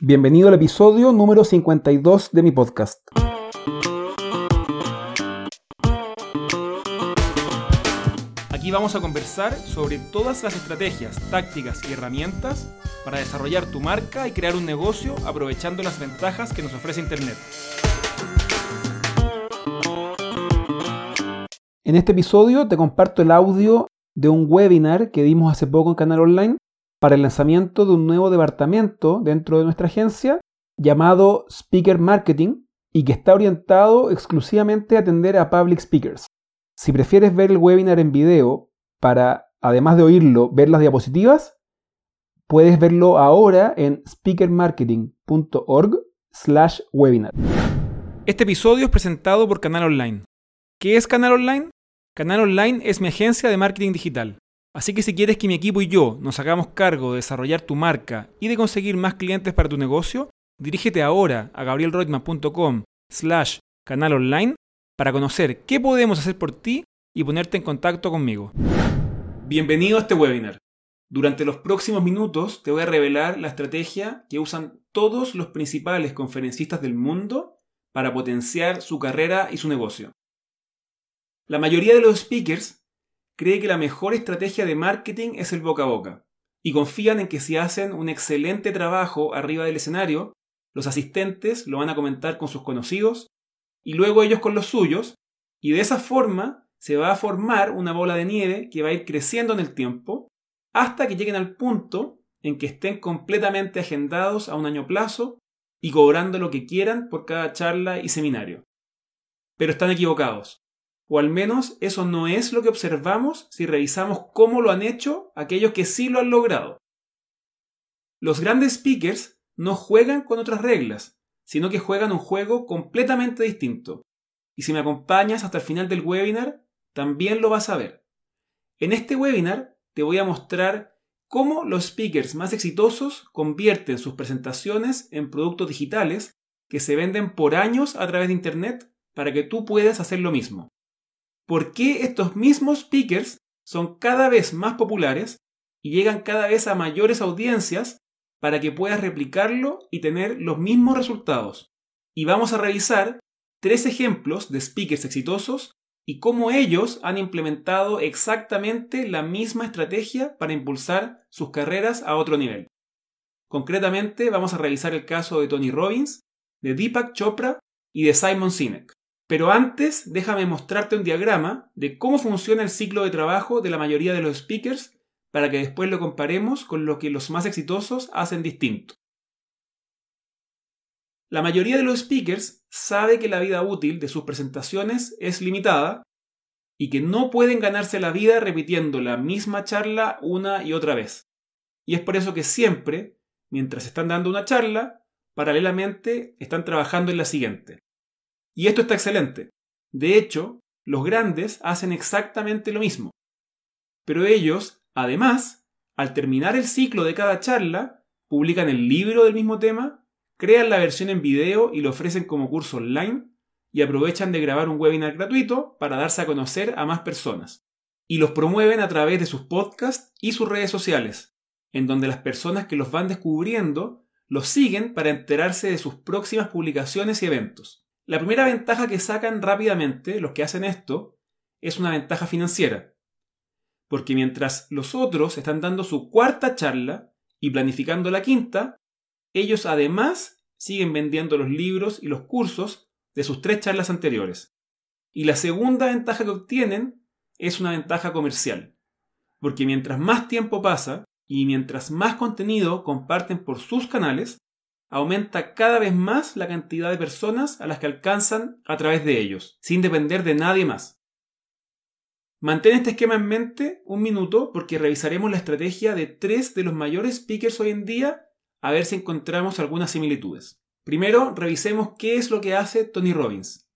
Bienvenido al episodio número 52 de mi podcast. Aquí vamos a conversar sobre todas las estrategias, tácticas y herramientas para desarrollar tu marca y crear un negocio aprovechando las ventajas que nos ofrece Internet. En este episodio te comparto el audio de un webinar que dimos hace poco en Canal Online para el lanzamiento de un nuevo departamento dentro de nuestra agencia llamado Speaker Marketing y que está orientado exclusivamente a atender a public speakers. Si prefieres ver el webinar en video para, además de oírlo, ver las diapositivas, puedes verlo ahora en speakermarketing.org slash webinar. Este episodio es presentado por Canal Online. ¿Qué es Canal Online? Canal Online es mi agencia de marketing digital. Así que si quieres que mi equipo y yo nos hagamos cargo de desarrollar tu marca y de conseguir más clientes para tu negocio, dirígete ahora a gabrielroitman.com slash canal online para conocer qué podemos hacer por ti y ponerte en contacto conmigo. Bienvenido a este webinar. Durante los próximos minutos te voy a revelar la estrategia que usan todos los principales conferencistas del mundo para potenciar su carrera y su negocio. La mayoría de los speakers cree que la mejor estrategia de marketing es el boca a boca y confían en que si hacen un excelente trabajo arriba del escenario, los asistentes lo van a comentar con sus conocidos y luego ellos con los suyos y de esa forma se va a formar una bola de nieve que va a ir creciendo en el tiempo hasta que lleguen al punto en que estén completamente agendados a un año plazo y cobrando lo que quieran por cada charla y seminario. Pero están equivocados. O al menos eso no es lo que observamos si revisamos cómo lo han hecho aquellos que sí lo han logrado. Los grandes speakers no juegan con otras reglas, sino que juegan un juego completamente distinto. Y si me acompañas hasta el final del webinar, también lo vas a ver. En este webinar te voy a mostrar cómo los speakers más exitosos convierten sus presentaciones en productos digitales que se venden por años a través de Internet para que tú puedas hacer lo mismo por qué estos mismos speakers son cada vez más populares y llegan cada vez a mayores audiencias para que puedas replicarlo y tener los mismos resultados. Y vamos a revisar tres ejemplos de speakers exitosos y cómo ellos han implementado exactamente la misma estrategia para impulsar sus carreras a otro nivel. Concretamente vamos a revisar el caso de Tony Robbins, de Deepak Chopra y de Simon Sinek. Pero antes, déjame mostrarte un diagrama de cómo funciona el ciclo de trabajo de la mayoría de los speakers para que después lo comparemos con lo que los más exitosos hacen distinto. La mayoría de los speakers sabe que la vida útil de sus presentaciones es limitada y que no pueden ganarse la vida repitiendo la misma charla una y otra vez. Y es por eso que siempre, mientras están dando una charla, paralelamente están trabajando en la siguiente. Y esto está excelente. De hecho, los grandes hacen exactamente lo mismo. Pero ellos, además, al terminar el ciclo de cada charla, publican el libro del mismo tema, crean la versión en video y lo ofrecen como curso online, y aprovechan de grabar un webinar gratuito para darse a conocer a más personas. Y los promueven a través de sus podcasts y sus redes sociales, en donde las personas que los van descubriendo los siguen para enterarse de sus próximas publicaciones y eventos. La primera ventaja que sacan rápidamente los que hacen esto es una ventaja financiera. Porque mientras los otros están dando su cuarta charla y planificando la quinta, ellos además siguen vendiendo los libros y los cursos de sus tres charlas anteriores. Y la segunda ventaja que obtienen es una ventaja comercial. Porque mientras más tiempo pasa y mientras más contenido comparten por sus canales, aumenta cada vez más la cantidad de personas a las que alcanzan a través de ellos, sin depender de nadie más. Mantén este esquema en mente un minuto porque revisaremos la estrategia de tres de los mayores speakers hoy en día a ver si encontramos algunas similitudes. Primero, revisemos qué es lo que hace Tony Robbins.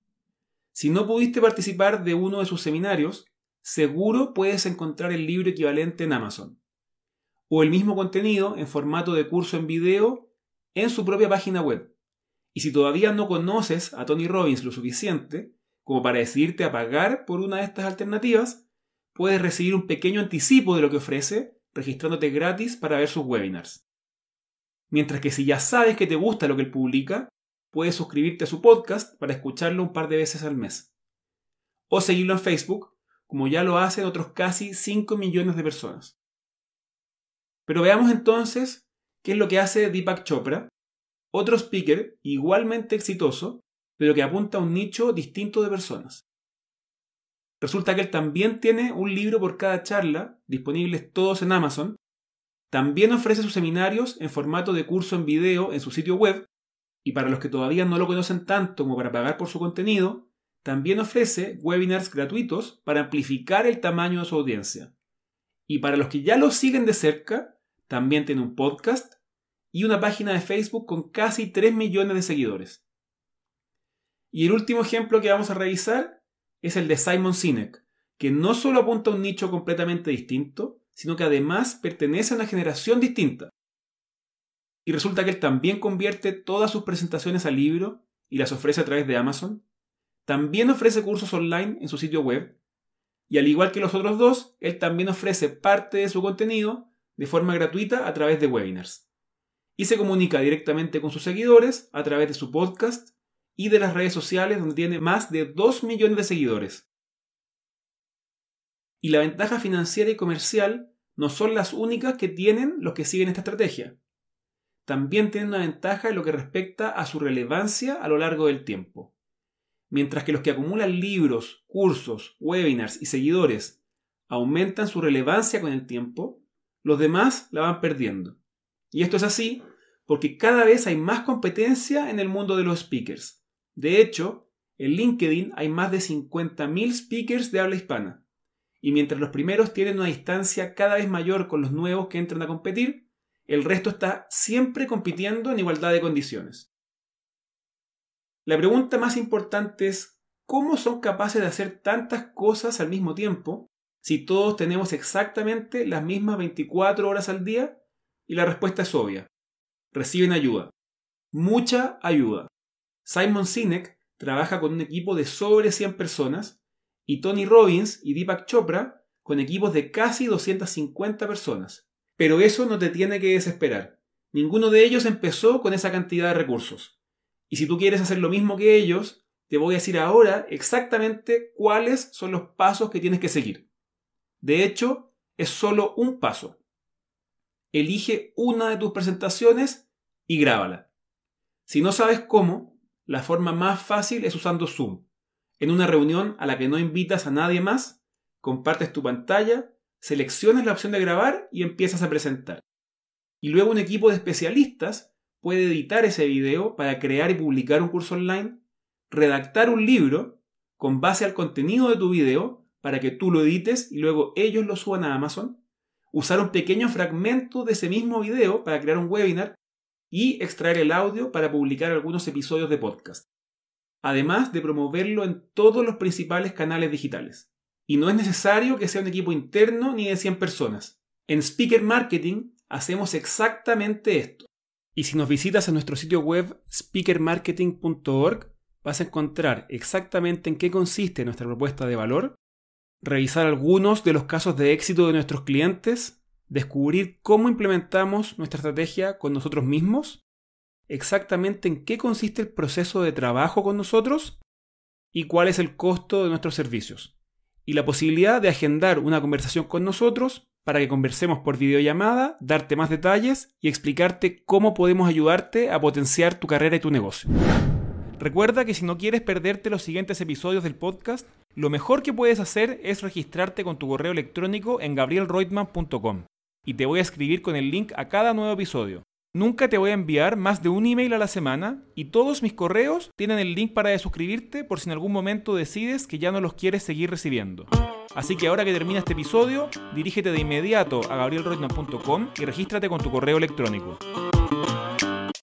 Si no pudiste participar de uno de sus seminarios, seguro puedes encontrar el libro equivalente en Amazon. O el mismo contenido en formato de curso en video en su propia página web. Y si todavía no conoces a Tony Robbins lo suficiente como para decidirte a pagar por una de estas alternativas, puedes recibir un pequeño anticipo de lo que ofrece registrándote gratis para ver sus webinars. Mientras que si ya sabes que te gusta lo que él publica, puedes suscribirte a su podcast para escucharlo un par de veces al mes. O seguirlo en Facebook, como ya lo hacen otros casi 5 millones de personas. Pero veamos entonces qué es lo que hace Deepak Chopra, otro speaker igualmente exitoso, pero que apunta a un nicho distinto de personas. Resulta que él también tiene un libro por cada charla, disponibles todos en Amazon. También ofrece sus seminarios en formato de curso en video en su sitio web. Y para los que todavía no lo conocen tanto como para pagar por su contenido, también ofrece webinars gratuitos para amplificar el tamaño de su audiencia. Y para los que ya lo siguen de cerca, también tiene un podcast y una página de Facebook con casi 3 millones de seguidores. Y el último ejemplo que vamos a revisar es el de Simon Sinek, que no solo apunta a un nicho completamente distinto, sino que además pertenece a una generación distinta. Y resulta que él también convierte todas sus presentaciones al libro y las ofrece a través de Amazon. También ofrece cursos online en su sitio web. Y al igual que los otros dos, él también ofrece parte de su contenido de forma gratuita a través de webinars. Y se comunica directamente con sus seguidores a través de su podcast y de las redes sociales donde tiene más de 2 millones de seguidores. Y la ventaja financiera y comercial no son las únicas que tienen los que siguen esta estrategia. También tienen una ventaja en lo que respecta a su relevancia a lo largo del tiempo. Mientras que los que acumulan libros, cursos, webinars y seguidores aumentan su relevancia con el tiempo, los demás la van perdiendo. Y esto es así porque cada vez hay más competencia en el mundo de los speakers. De hecho, en LinkedIn hay más de 50.000 speakers de habla hispana. Y mientras los primeros tienen una distancia cada vez mayor con los nuevos que entran a competir, el resto está siempre compitiendo en igualdad de condiciones. La pregunta más importante es, ¿cómo son capaces de hacer tantas cosas al mismo tiempo si todos tenemos exactamente las mismas 24 horas al día? Y la respuesta es obvia. Reciben ayuda. Mucha ayuda. Simon Sinek trabaja con un equipo de sobre 100 personas y Tony Robbins y Deepak Chopra con equipos de casi 250 personas. Pero eso no te tiene que desesperar. Ninguno de ellos empezó con esa cantidad de recursos. Y si tú quieres hacer lo mismo que ellos, te voy a decir ahora exactamente cuáles son los pasos que tienes que seguir. De hecho, es solo un paso. Elige una de tus presentaciones y grábala. Si no sabes cómo, la forma más fácil es usando Zoom. En una reunión a la que no invitas a nadie más, compartes tu pantalla, seleccionas la opción de grabar y empiezas a presentar. Y luego un equipo de especialistas puede editar ese video para crear y publicar un curso online, redactar un libro con base al contenido de tu video para que tú lo edites y luego ellos lo suban a Amazon, usar un pequeño fragmento de ese mismo video para crear un webinar y extraer el audio para publicar algunos episodios de podcast. Además de promoverlo en todos los principales canales digitales. Y no es necesario que sea un equipo interno ni de 100 personas. En Speaker Marketing hacemos exactamente esto. Y si nos visitas en nuestro sitio web speakermarketing.org, vas a encontrar exactamente en qué consiste nuestra propuesta de valor revisar algunos de los casos de éxito de nuestros clientes, descubrir cómo implementamos nuestra estrategia con nosotros mismos, exactamente en qué consiste el proceso de trabajo con nosotros y cuál es el costo de nuestros servicios. Y la posibilidad de agendar una conversación con nosotros para que conversemos por videollamada, darte más detalles y explicarte cómo podemos ayudarte a potenciar tu carrera y tu negocio. Recuerda que si no quieres perderte los siguientes episodios del podcast, lo mejor que puedes hacer es registrarte con tu correo electrónico en gabrielreutmann.com y te voy a escribir con el link a cada nuevo episodio. Nunca te voy a enviar más de un email a la semana y todos mis correos tienen el link para suscribirte por si en algún momento decides que ya no los quieres seguir recibiendo. Así que ahora que termina este episodio, dirígete de inmediato a gabrielreutmann.com y regístrate con tu correo electrónico.